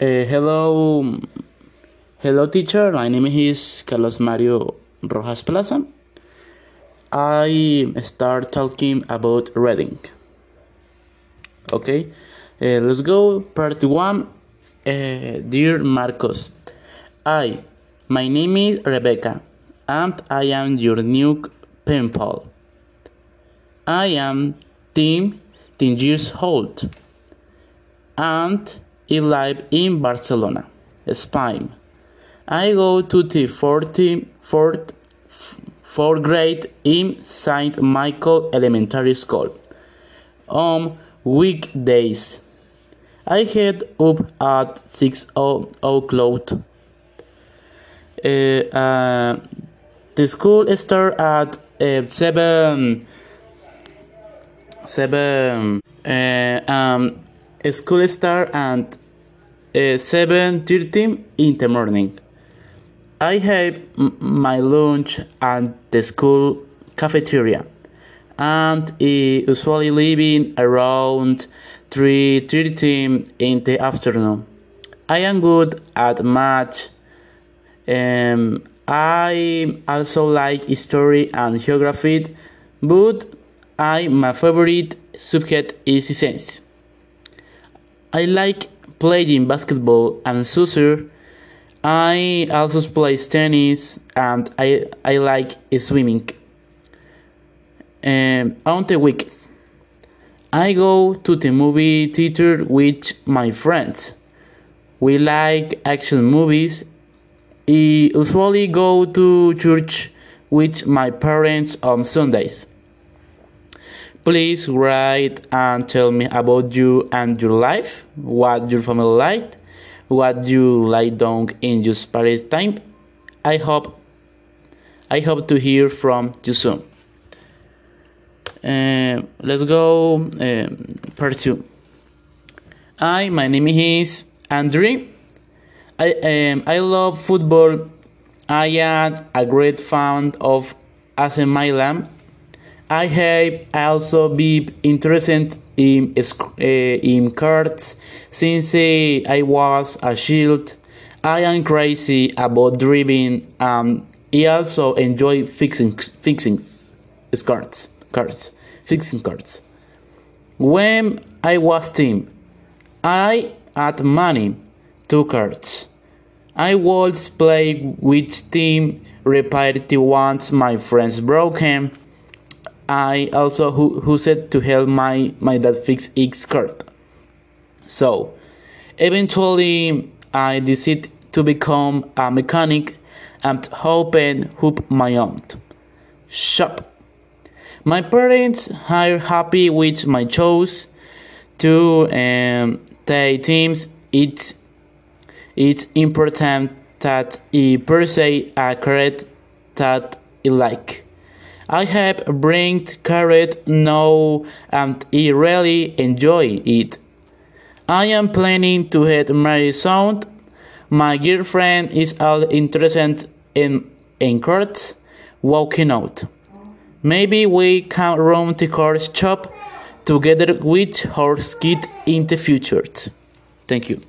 Uh, hello, hello, teacher. My name is Carlos Mario Rojas Plaza. I start talking about reading. Okay, uh, let's go. Part one. Uh, dear Marcos, I, my name is Rebecca, and I am your new pen pal. I am 10, 10 years old, and I live in Barcelona, Spain. I go to the 40, fourth, fourth grade in St. Michael Elementary School on weekdays. I head up at 6 o'clock. Uh, uh, the school starts at uh, 7 7 uh, um, school start at uh, 7.30 in the morning. I have my lunch at the school cafeteria and usually leaving around 3.30 in the afternoon. I am good at math. Um, I also like history and geography, but I my favorite subject is science. I like playing basketball and soccer. I also play tennis and I, I like swimming. Um, on the weekends, I go to the movie theater with my friends. We like action movies. I usually go to church with my parents on Sundays. Please write and tell me about you and your life, what your family like, what you like doing in your spare time. I hope I hope to hear from you soon. Uh, let's go um, part two. Hi, my name is Andre. I um, I love football. I am a great fan of AC Milan I have also been interested in, uh, in cards since uh, I was a child. I am crazy about driving and I also enjoy fixing fixing cards cards fixing cards. When I was teen, I had money two cards. I was play with team repair ones my friends broken I also who, who said to help my, my dad fix his card. So, eventually, I decided to become a mechanic and open up my own shop. My parents are happy with my choice to um, the teams. It's, it's important that I pursue a career that I like. I have bring carrot now and I really enjoy it. I am planning to head marry soon. My girlfriend is all interested in cards walking out. Maybe we can run the card shop together with our kid in the future. Thank you.